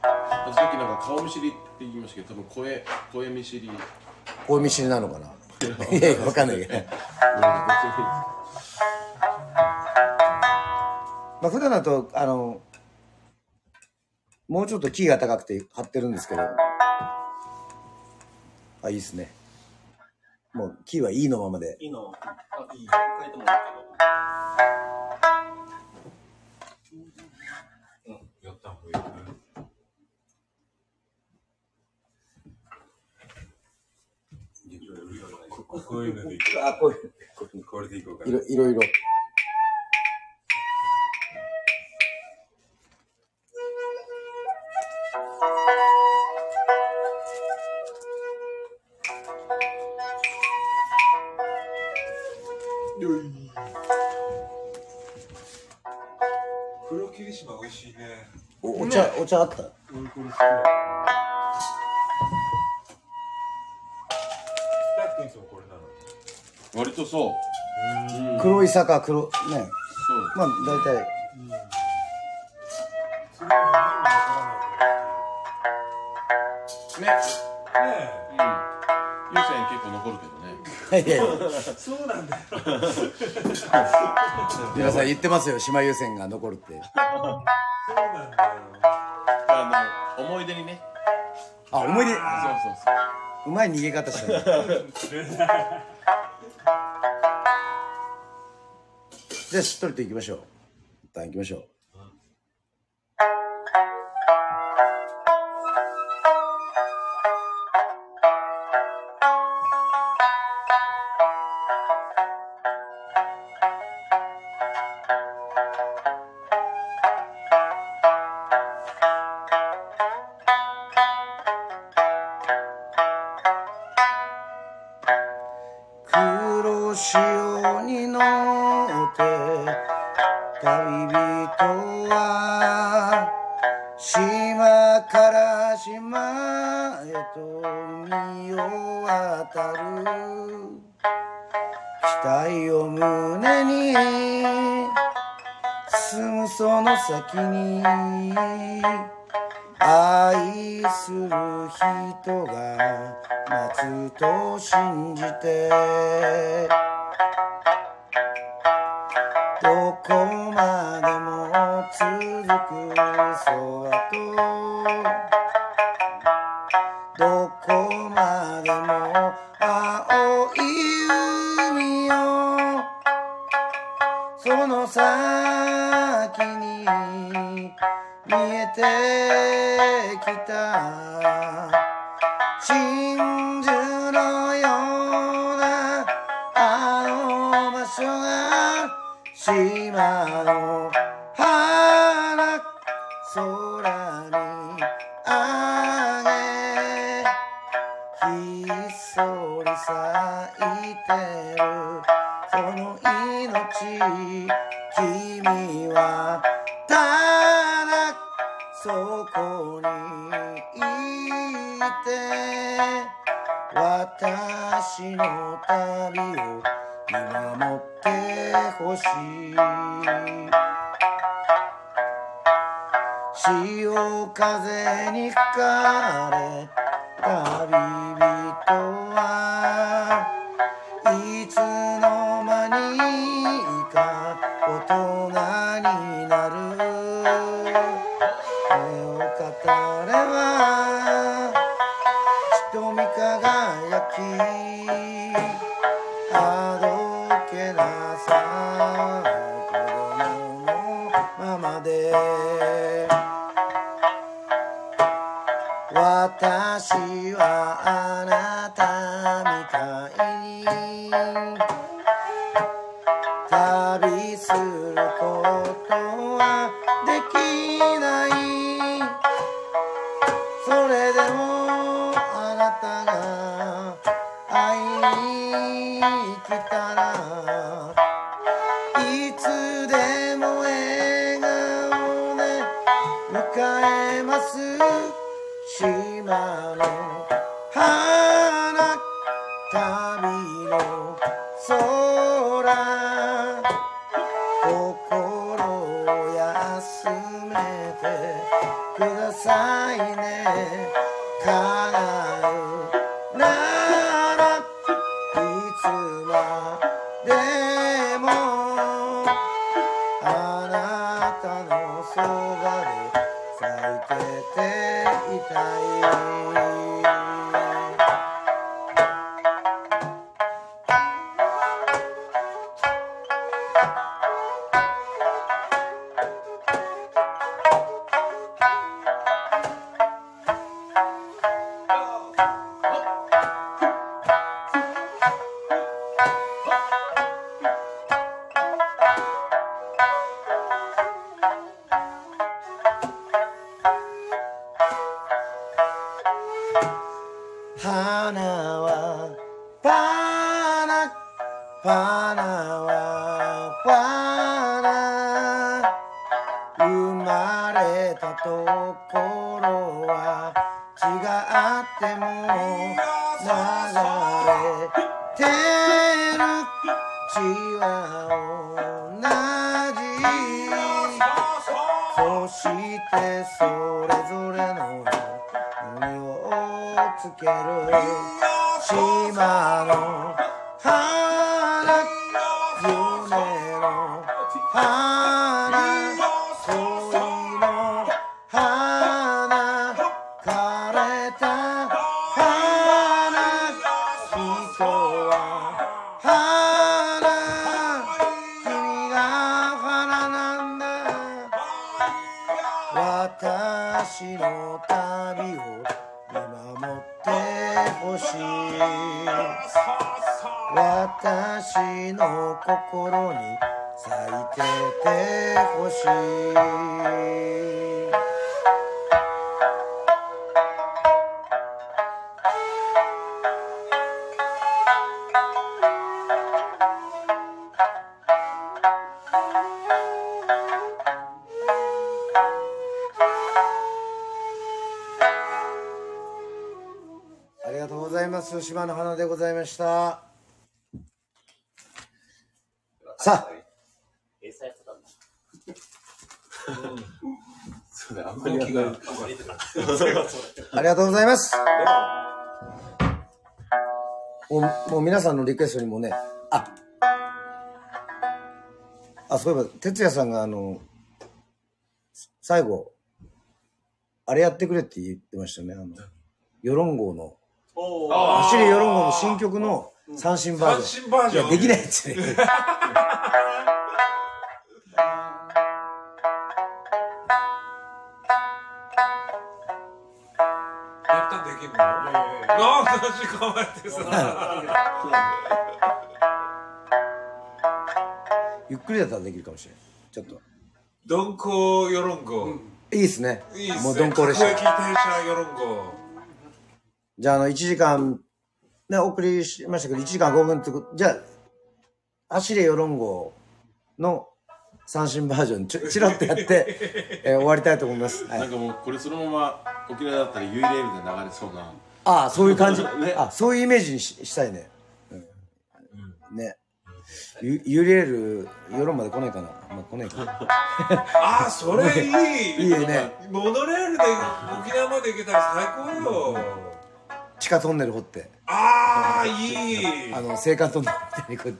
あさっきなんか顔見知りって言いましたけど、多分声、声見知り。うん。あ、こういう見知りなのかな？いやいや、わかんないけど。まあ普段だと、あの、もうちょっとキーが高くて張ってるんですけど、あ、いいですね。もうキーはいいのままで。いいの、あいい変えてもいいけど。やった方がいいここういうのでいく。あ、こういう、これでいこうかいろいろいろ。黒霧島美味しいね。おお茶、お茶あった割とそう。うん。黒い坂、黒、ね。そう。まあ大体、ね。ねうん。優先結構残るけどね。いやいやいやえ。そうなんだよ。皆さん言ってますよ、島優先が残るって。そうなんだよ。あの、思い出にね。あ、思い出、そうそうそう。うまい逃げ方したね。じゃあしっとりといきましょう。一旦行きましょう。待つと信じて。ど島ありがとうございます。島の花でございましたさあ英才やってたんだ。そうだ、あり気が。ありがとうございます。もう、もう皆さんのリクエストにもね、あ、あ、そういえば、哲也さんがあの、最後、あれやってくれって言ってましたよね。あの、ヨロン号の、あ走れヨロン号の新曲の三振バージョン。三振バージョンいや、できないっすね。なんで時間やってさ。ゆっくりだったらできるかもしれない。ちょっと。鈍行ヨロンゴ。いいっすね。いいっすね。もう鈍行列車。各駅停車ヨロンゴ。じゃあ、あの、1時間、ね、お送りしましたけど、1時間5分ってこと、じゃあ、走れよ論号の三振バージョンちょチロッとやって、えー終わりたいと思います。はいなんかもうこれそのまま沖縄だったらユイレールで流れそうなああ、そういう感じ。ねあ、そういうイメージにししたいね。うん。ね。ゆ、ゆりえる、夜まで来ねえかな。まあ、来ねえか。ああそれいいいいね。モノレールで沖縄まで行けたら最高よ地下トンネル掘って。ああいいあの、青函トンネルみたいにこう。うん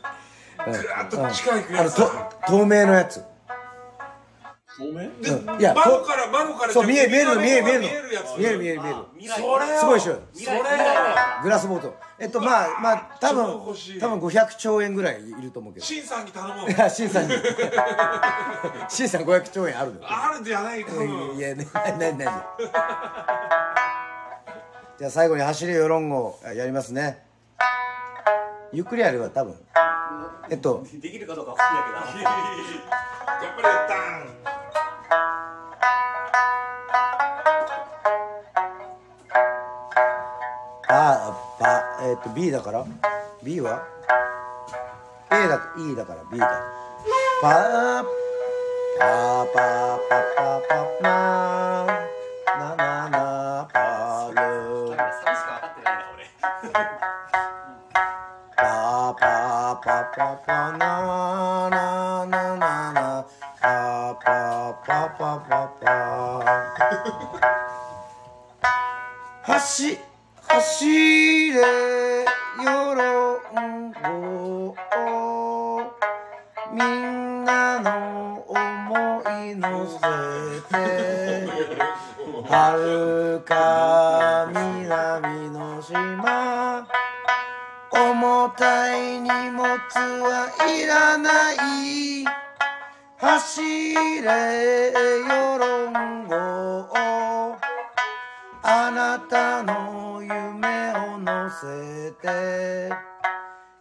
ぐらっと地下行くあの、やつと、透明のやつ。透明うん。いや、と窓から窓からそう、見え、見えるの、見える、見えるの。見える見える、見える、すごいでしょ。それグラスボート。えっと、まあ、まあ、多超分多分500兆円ぐらいいると思うけど。シンさんに頼もういや、シンさんに。シンさん500兆円あるの。あるんじゃない多分いや、ね、ないないない。じゃあ最後に走りよロンゴやりますね。ゆっくりやれば多分。えっと、できるかどうかわかんないけど頑張れよタンあ、ば、えっと、B だから ?B は ?A だ、E だから B だ。パー、パーパーパーパーパーナー、ナナナパール。サビしか分かってないな俺パーパーパーパーパーナーナーナーナーナーパーパーパーパーパーパー走走れよろんごみんなの思い乗せて遥か南の島重たい荷物はいらない。走れよろんごあなたのせて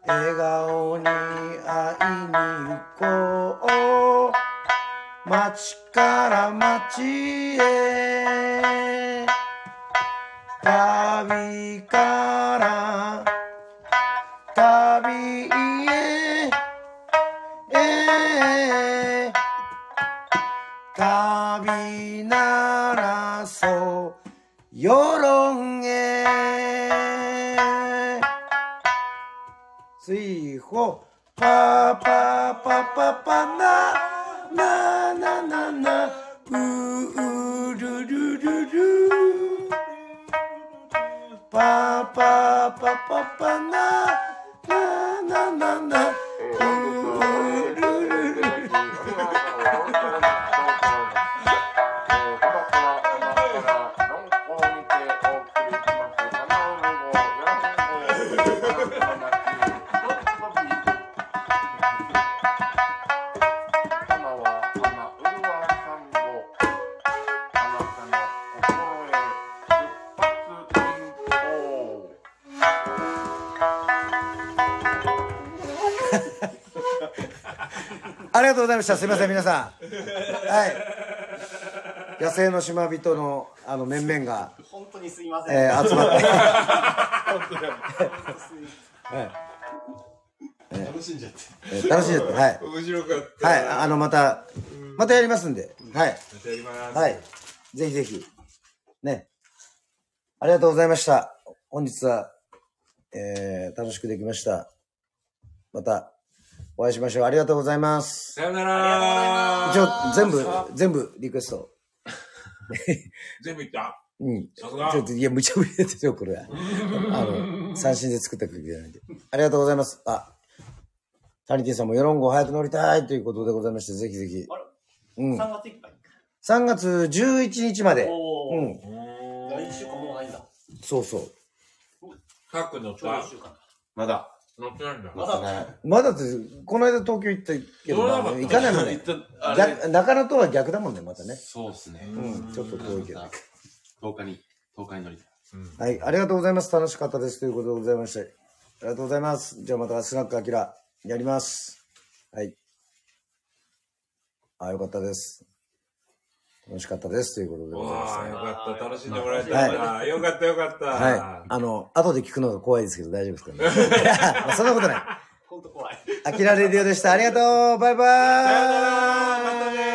笑顔に会いに行こう。街から街へ。旅から旅へ。え旅ならそう。世論水穂パパパパパなななななううるるるるパパパパました。すみません、皆さん。はい。野生の島人の、あの、面々が、本当にすいません、えー集まって。楽しんじゃってえー楽しんじゃって、はい。面白かったはい、あの、また、またやりますんで、はい。またやりますはい。ぜひぜひ。ね。ありがとうございました。本日は、えー、楽しくできました。また、お会いしましょう。ありがとうございます。さよなら一応、全部、全部リクエスト。全部いった？うん。ちょっと、いや、無茶ぶりですよ、これは。あの、三振で作った曲じゃないんで。ありがとうございます。あ、タニティさんもヨロンゴ早く乗りたいということでございまして、ぜひぜひ。うん。3月いっぱい3月11日まで。うん。来週かもうないんだそうそう。カック乗っちょうどた1週間まだ乗ってないんだまだまだって、この間東京行ったけど、まあ行かないもんね。中野とは逆だもんね、またね。そうっすねうん、ちょっと遠いけど。10日に10日に乗りたいはい、ありがとうございます。楽しかったです。ということでございまして。ありがとうございます。じゃあまたスナックアキラやります。はい。あ、よかったです。楽しかったです。ということでございましわあ、よかった。楽しんでもらえたはな。よかった、よかった。た。はい。あの、後で聞くのが怖いですけど大丈夫ですかね。まあそんなことない。本当怖いアキラレディオでした。ありがとうバイバーイさよなら